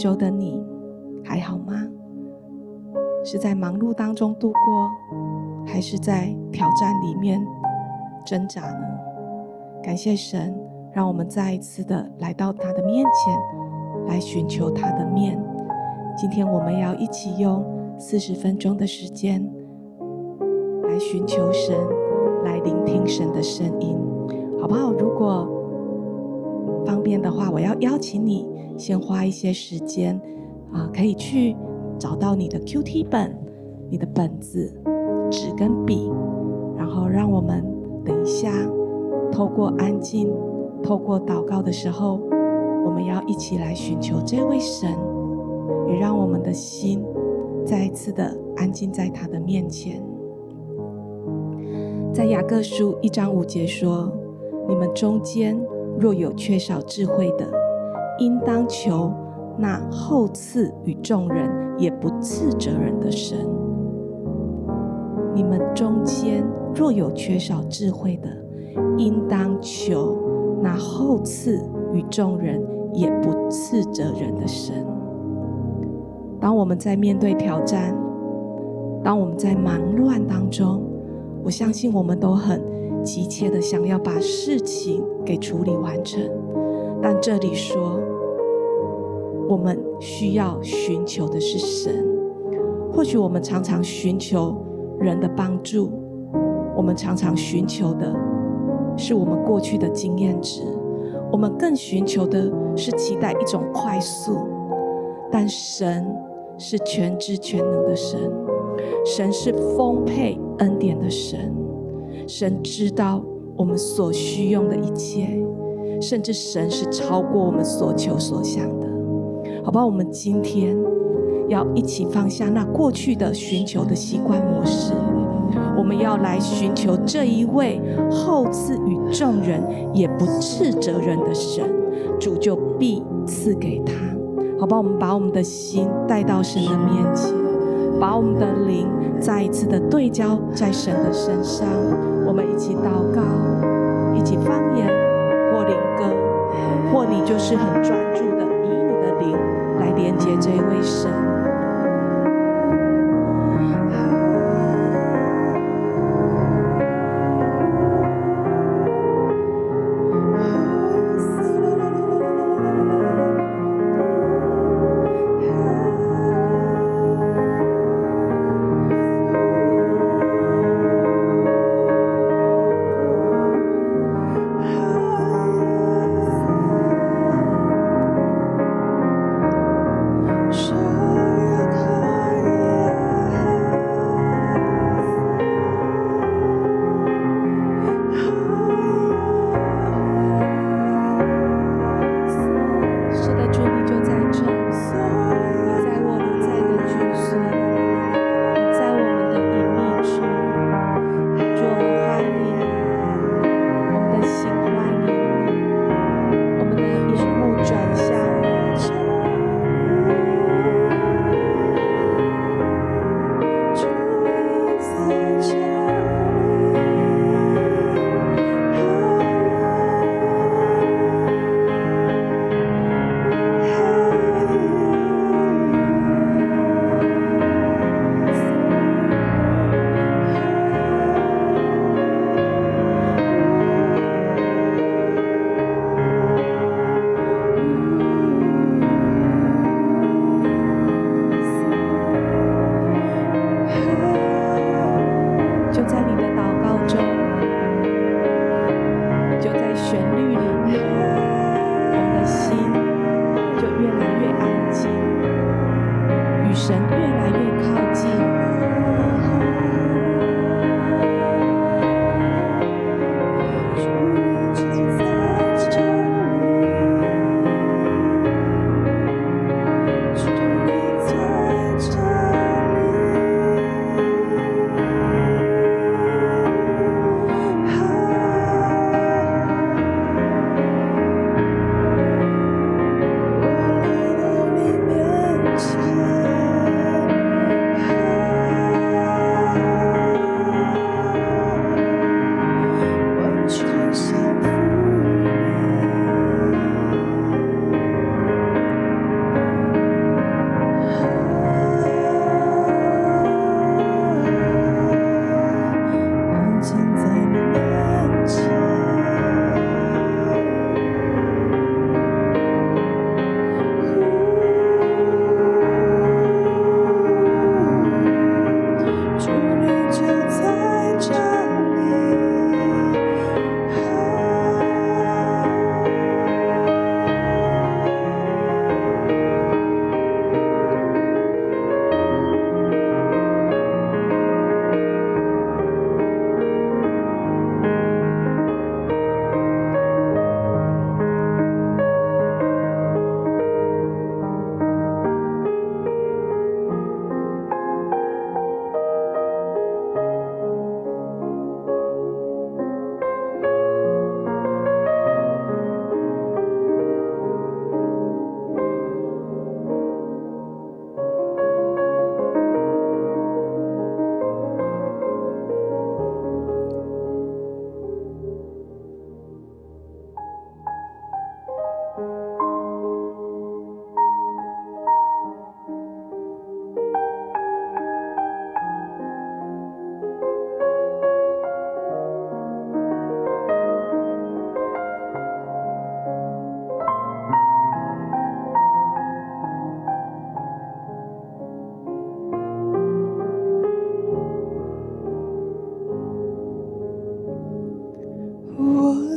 周的你还好吗？是在忙碌当中度过，还是在挑战里面挣扎呢？感谢神，让我们再一次的来到他的面前，来寻求他的面。今天我们要一起用四十分钟的时间来寻求神。来聆听神的声音，好不好？如果方便的话，我要邀请你先花一些时间啊，可以去找到你的 QT 本、你的本子、纸跟笔，然后让我们等一下透过安静、透过祷告的时候，我们要一起来寻求这位神，也让我们的心再一次的安静在他的面前。在雅各书一章五节说：“你们中间若有缺少智慧的，应当求那厚赐与众人也不斥责人的神。你们中间若有缺少智慧的，应当求那厚赐与众人也不斥责人的神。”当我们在面对挑战，当我们在忙乱当中，我相信我们都很急切的想要把事情给处理完成，但这里说，我们需要寻求的是神。或许我们常常寻求人的帮助，我们常常寻求的是我们过去的经验值，我们更寻求的是期待一种快速，但神是全知全能的神。神是丰沛恩典的神，神知道我们所需用的一切，甚至神是超过我们所求所想的。好吧，我们今天要一起放下那过去的寻求的习惯模式，我们要来寻求这一位厚赐与众人也不斥责人的神，主就必赐给他。好吧，我们把我们的心带到神的面前。把我们的灵再一次的对焦在神的身上，我们一起祷告，一起方言或灵歌，或你就是很专注的以你的灵来连接这一位神。女神越来越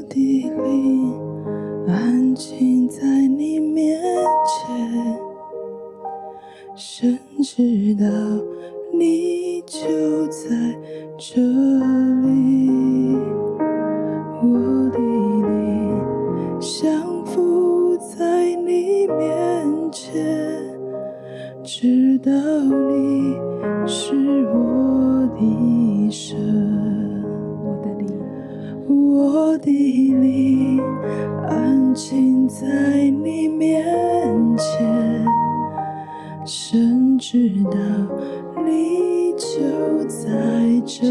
地里安静在你面前甚至到你就在这里我的心想附在你面前直到近在你面前。甚至到你就在这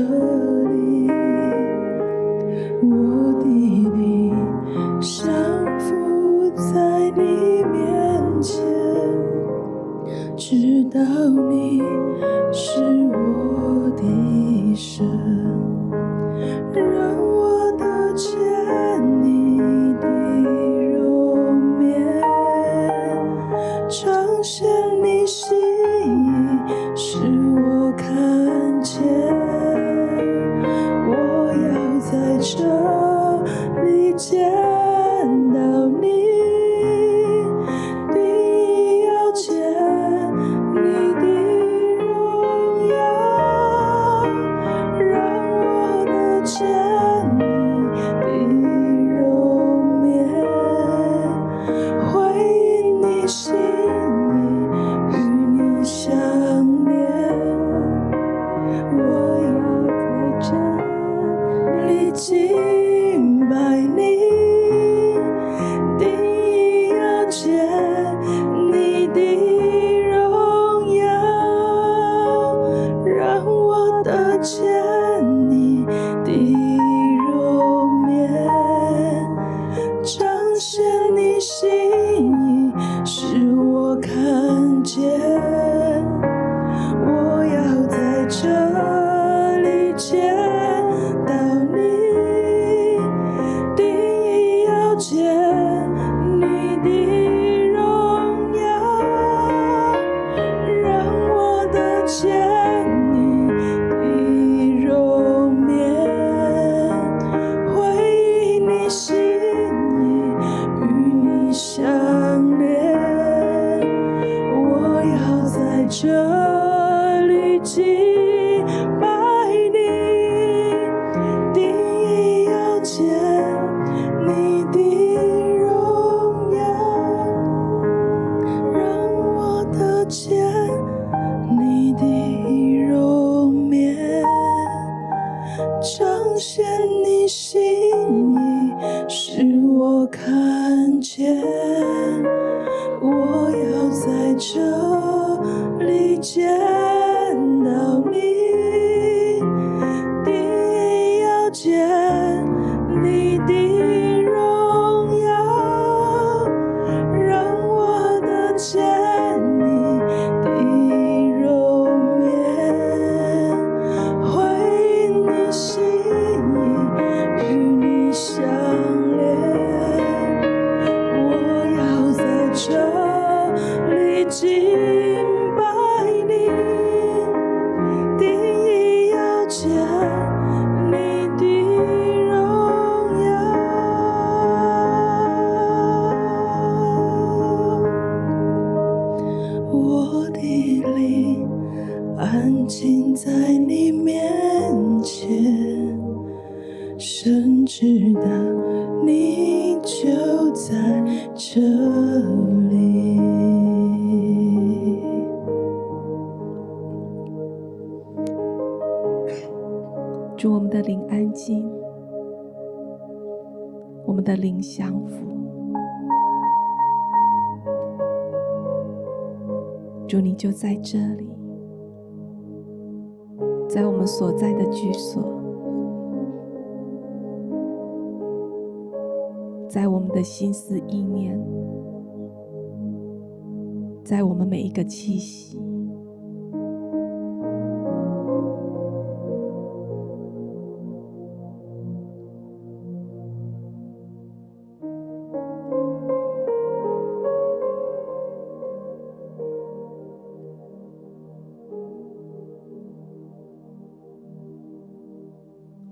个气息。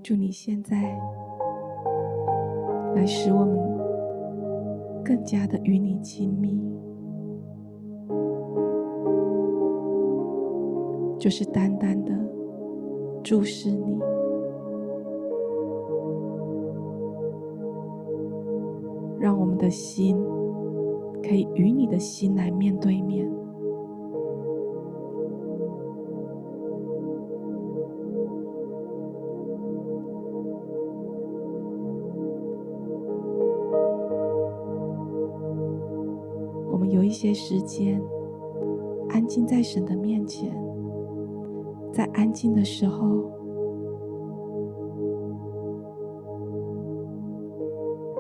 祝你现在来使我们更加的与你亲密，就是单单的注视你，让我们的心可以与你的心来面对面。我们有一些时间，安静在神的面前，在安静的时候，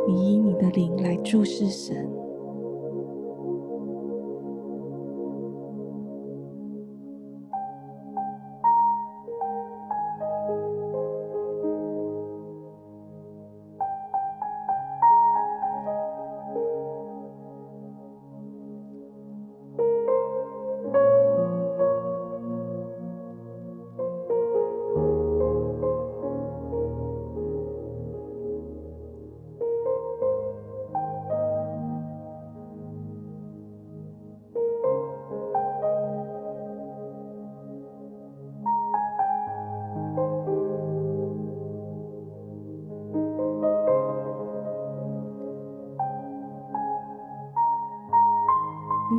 你以你的灵来注视神。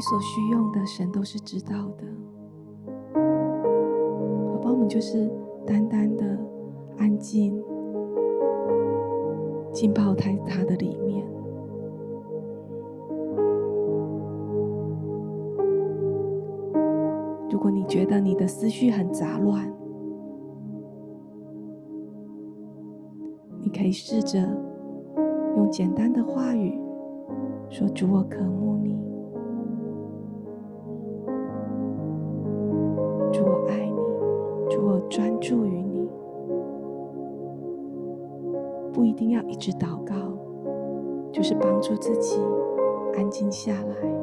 所需用的，神都是知道的。宝宝们就是单单的安静，浸泡在他的里面。如果你觉得你的思绪很杂乱，你可以试着用简单的话语说：“主，我渴慕你。”专注于你，不一定要一直祷告，就是帮助自己安静下来。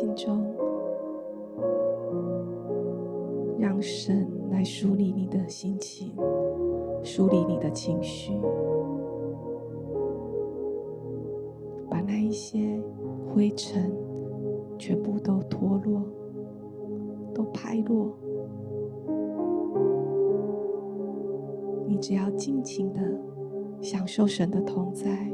心中，让神来梳理你的心情，梳理你的情绪，把那一些灰尘全部都脱落，都拍落。你只要尽情的享受神的同在。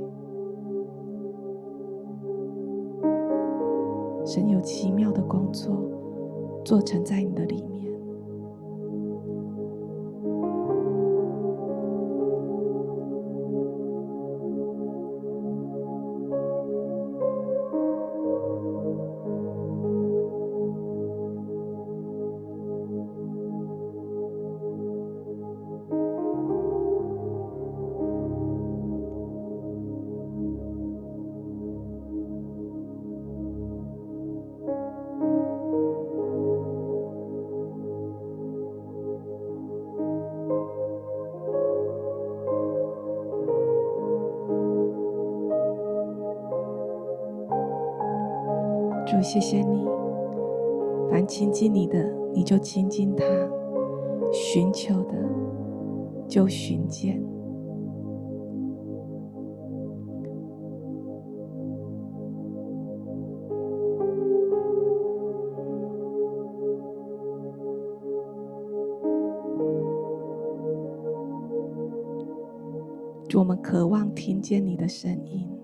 谢谢你，凡亲近你的，你就亲近他，寻求的就寻见。我们渴望听见你的声音。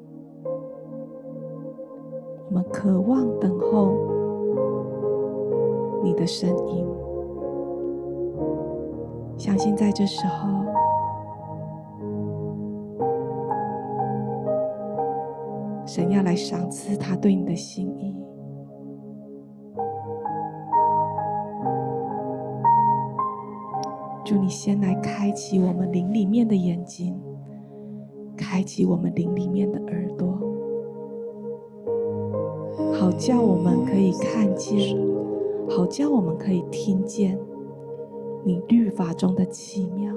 渴望等候你的声音。相信在这时候，神要来赏赐他对你的心意。祝，你先来开启我们灵里面的眼睛，开启我们灵里面的耳朵，好叫我们可以看见，好叫我们可以听见你律法中的奇妙，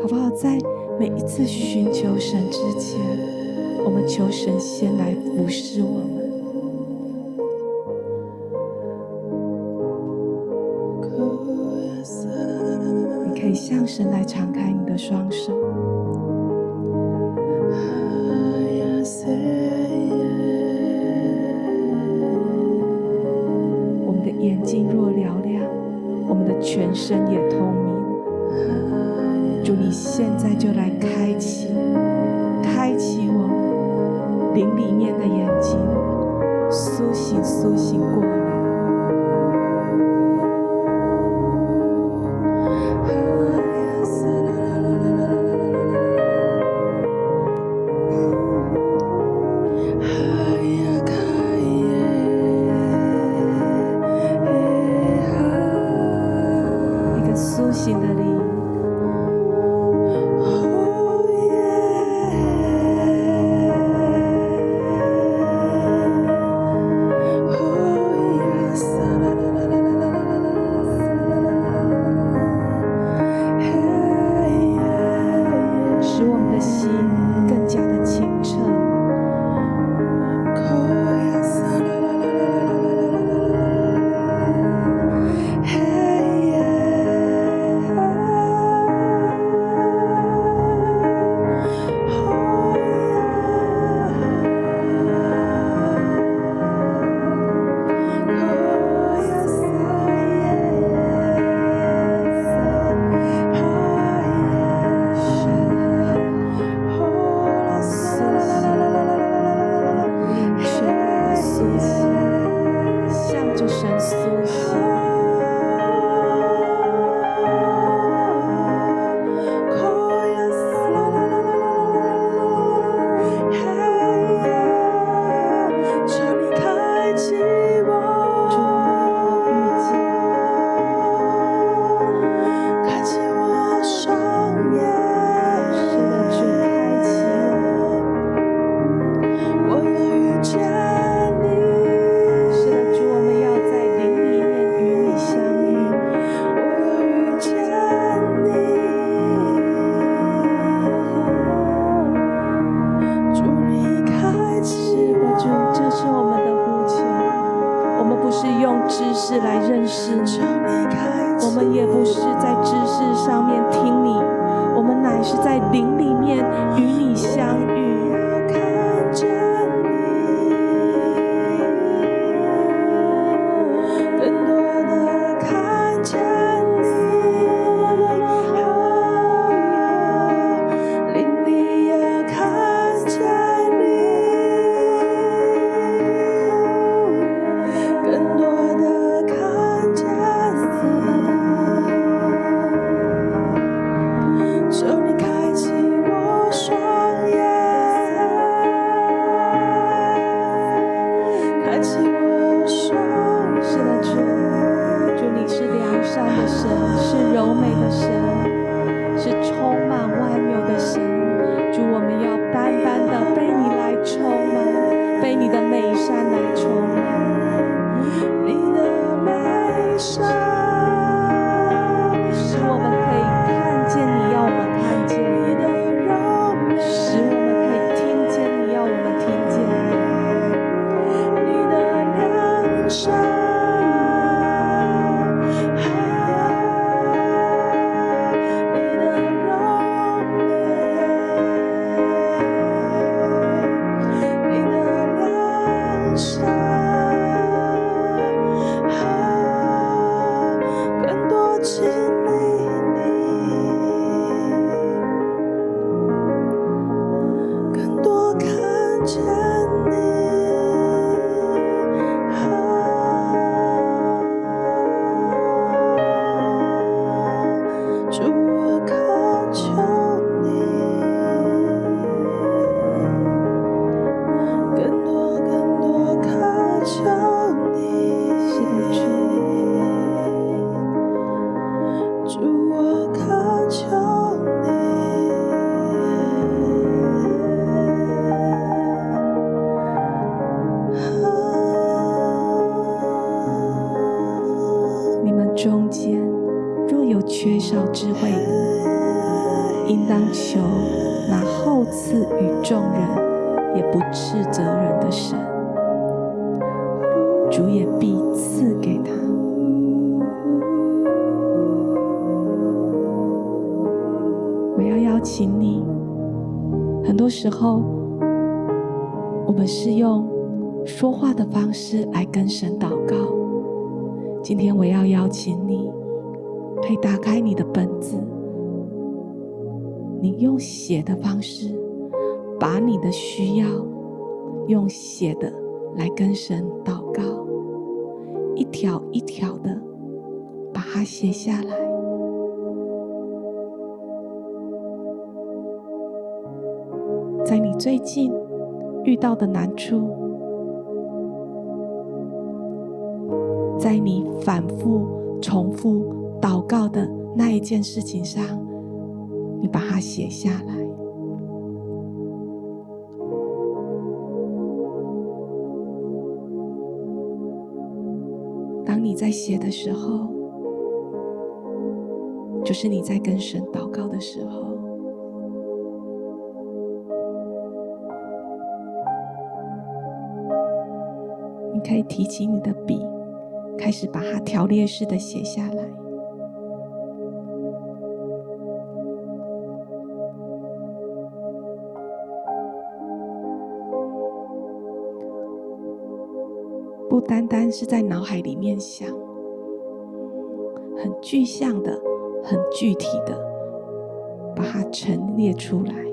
好不好？在每一次寻求神之前，我们求神先来服侍我们。你可以向神来敞开你的双手，山苏醒。be. Jesus. 来跟神祷告。今天我要邀请你，可以打开你的本子，你用写的方式，把你的需要用写的来跟神祷告，一条一条的把它写下来。在你最近遇到的难处，在你反复重复祷告的那一件事情上，你把它写下来。当你在写的时候，就是你在跟神祷告的时候。你可以提起你的笔，开始把它条列式的写下来。不单单是在脑海里面想，很具象的、很具体的，把它陈列出来。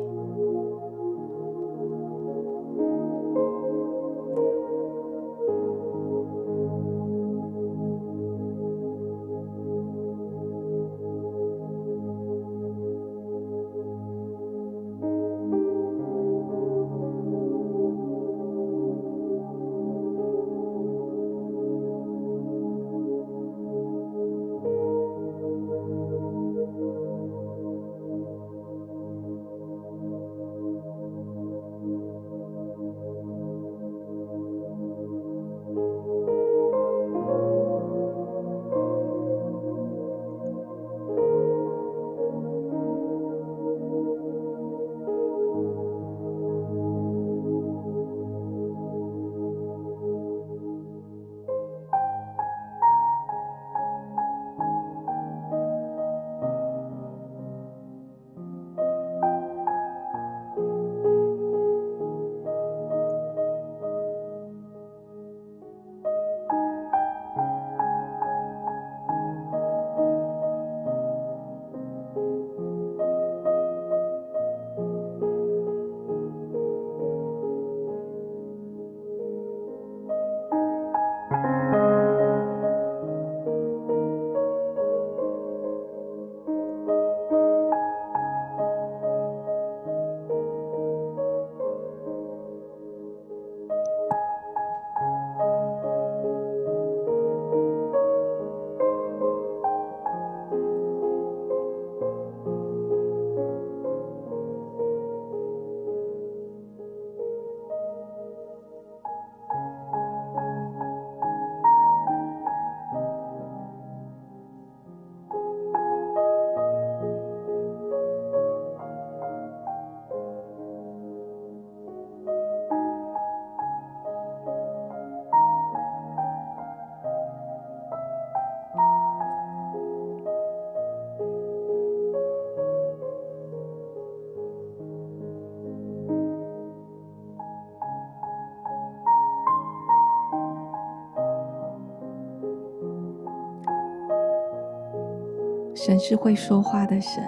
神是会说话的神，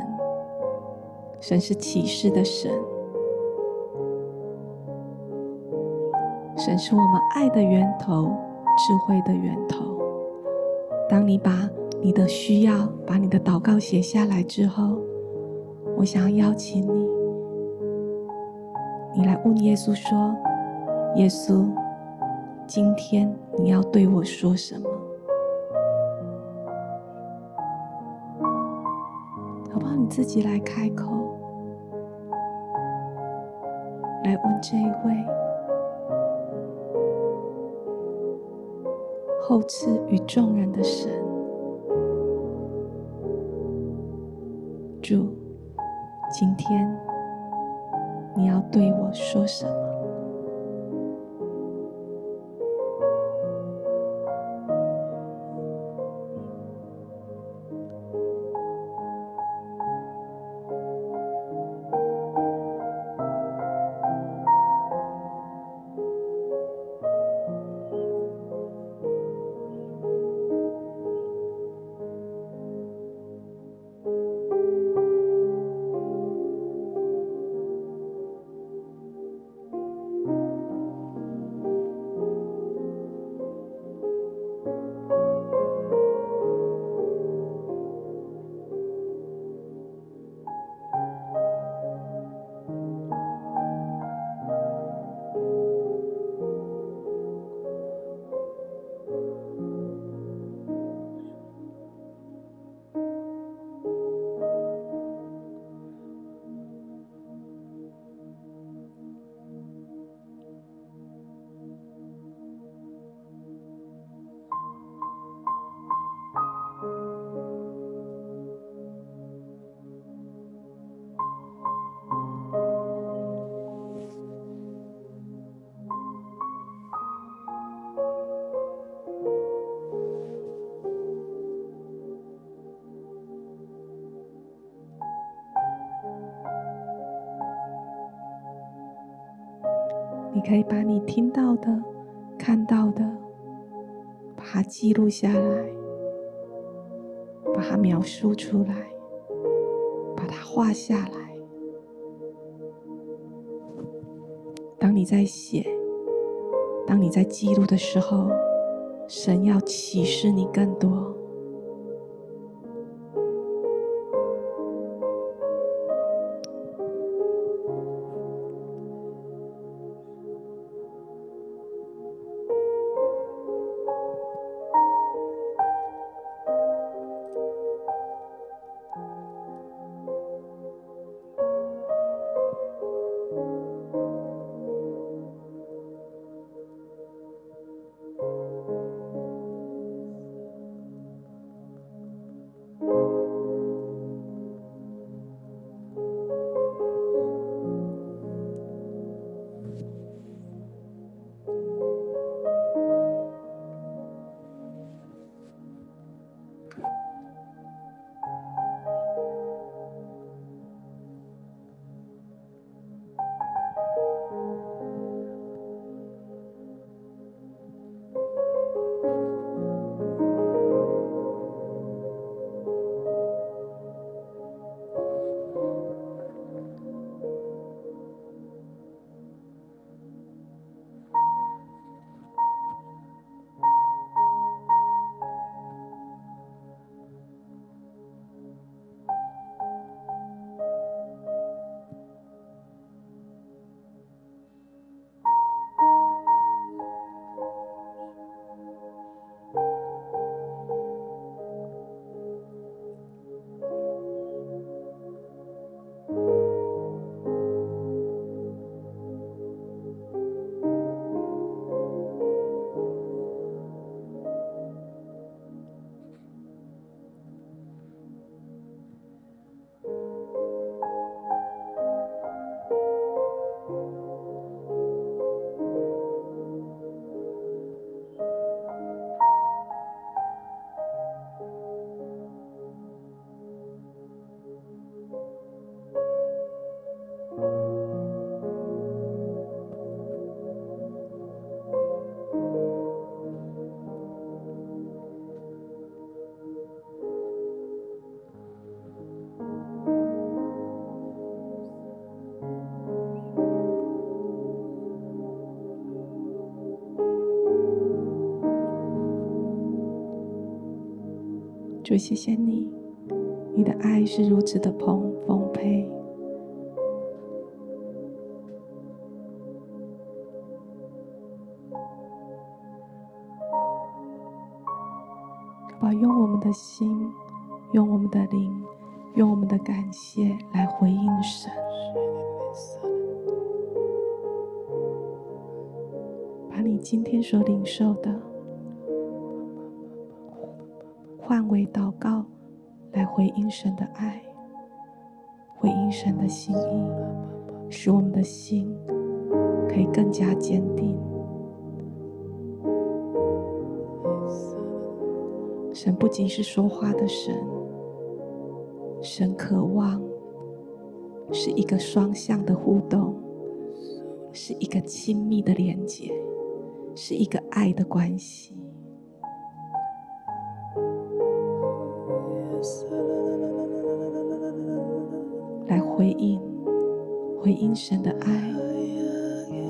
神是启示的神，神是我们爱的源头，智慧的源头。当你把你的需要、把你的祷告写下来之后，我想要邀请你，你来问耶稣说：“耶稣，今天你要对我说什么？”自己来开口，来问这一位后赐与众人的神，主，今天你要对我说什么？可以把你听到的、看到的，把它记录下来，把它描述出来，把它画下来。当你在写，当你在记录的时候，神要启示你更多。主，谢谢你，你的爱是如此的丰丰沛。把，用我们的心，用我们的灵，用我们的感谢来回应神。把你今天所领受的。换位祷告，来回应神的爱，回应神的心意，使我们的心可以更加坚定。神不仅是说话的神，神渴望是一个双向的互动，是一个亲密的连接，是一个爱的关系。应神的爱，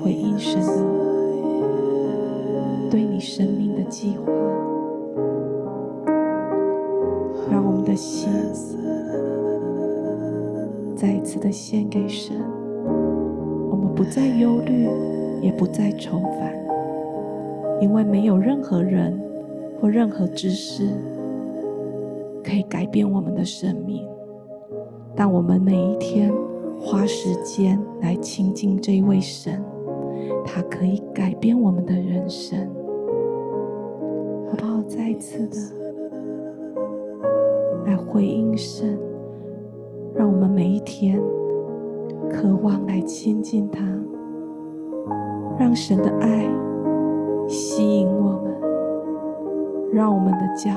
回应神的对你生命的计划，让我们的心再一次的献给神。我们不再忧虑，也不再愁烦，因为没有任何人或任何知识可以改变我们的生命。当我们每一天花时间来亲近这一位神，他可以改变我们的人生，好不好？再一次的来回应神，让我们每一天渴望来亲近他，让神的爱吸引我们，让我们的脚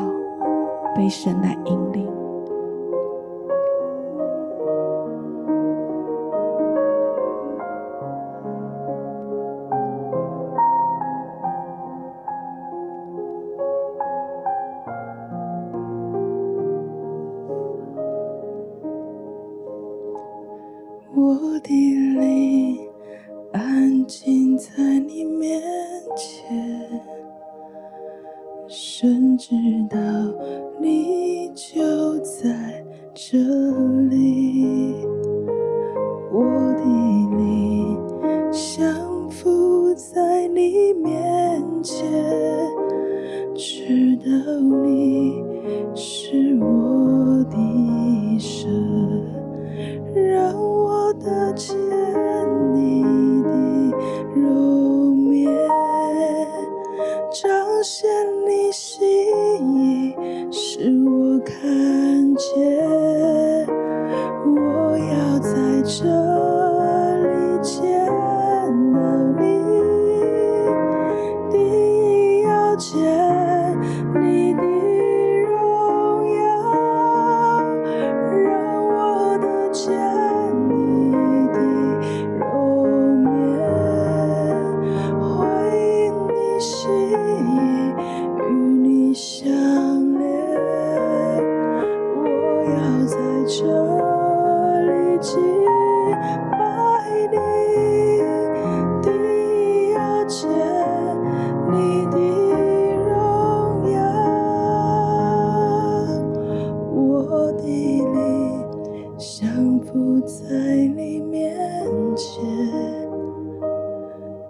被神来引领。到你是我的神。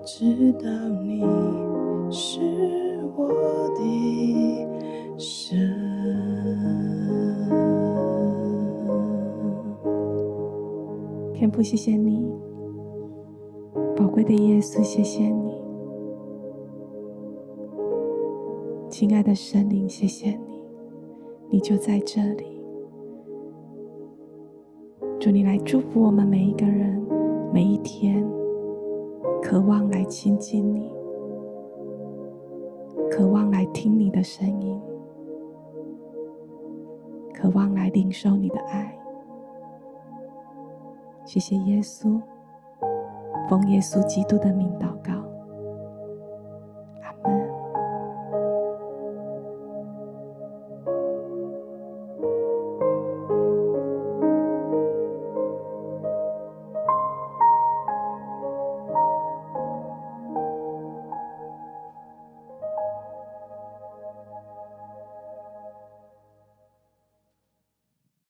知道你是我的神，天父谢谢你，宝贵的耶稣，谢谢你，亲爱的神灵，谢谢你，你就在这里。祝你来祝福我们每一个人，每一天。渴望来亲近你，渴望来听你的声音，渴望来领受你的爱。谢谢耶稣，奉耶稣基督的名祷告。